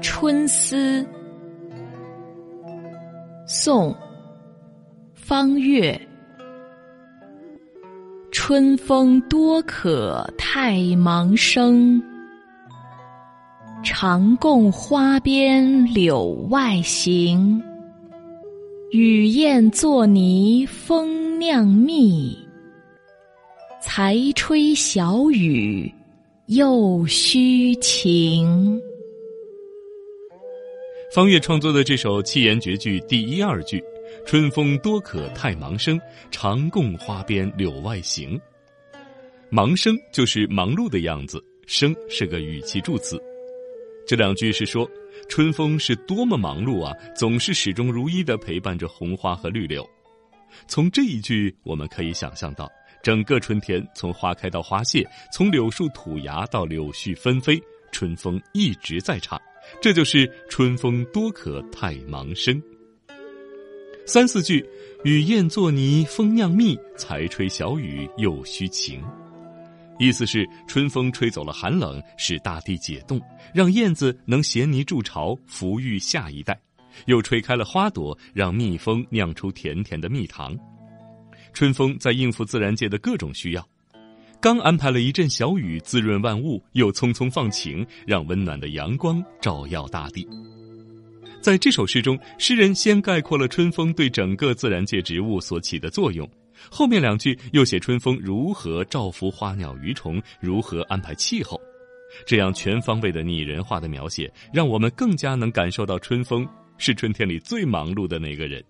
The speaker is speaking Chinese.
春思，宋·方岳。春风多可太忙生，常共花边柳外行。雨燕作泥蜂酿蜜，才吹小雨又须晴。方岳创作的这首七言绝句第一二句“春风多可太忙生，常共花边柳外行”。忙生就是忙碌的样子，生是个语气助词。这两句是说春风是多么忙碌啊，总是始终如一的陪伴着红花和绿柳。从这一句，我们可以想象到，整个春天从花开到花谢，从柳树吐芽到柳絮纷飞，春风一直在唱。这就是“春风多可太忙生”。三四句，雨燕作泥蜂酿蜜，才吹小雨又须晴。意思是春风吹走了寒冷，使大地解冻，让燕子能衔泥筑巢，抚育下一代；又吹开了花朵，让蜜蜂酿出甜甜的蜜糖。春风在应付自然界的各种需要。刚安排了一阵小雨滋润万物，又匆匆放晴，让温暖的阳光照耀大地。在这首诗中，诗人先概括了春风对整个自然界植物所起的作用，后面两句又写春风如何照拂花鸟鱼虫，如何安排气候。这样全方位的拟人化的描写，让我们更加能感受到春风是春天里最忙碌的那个人。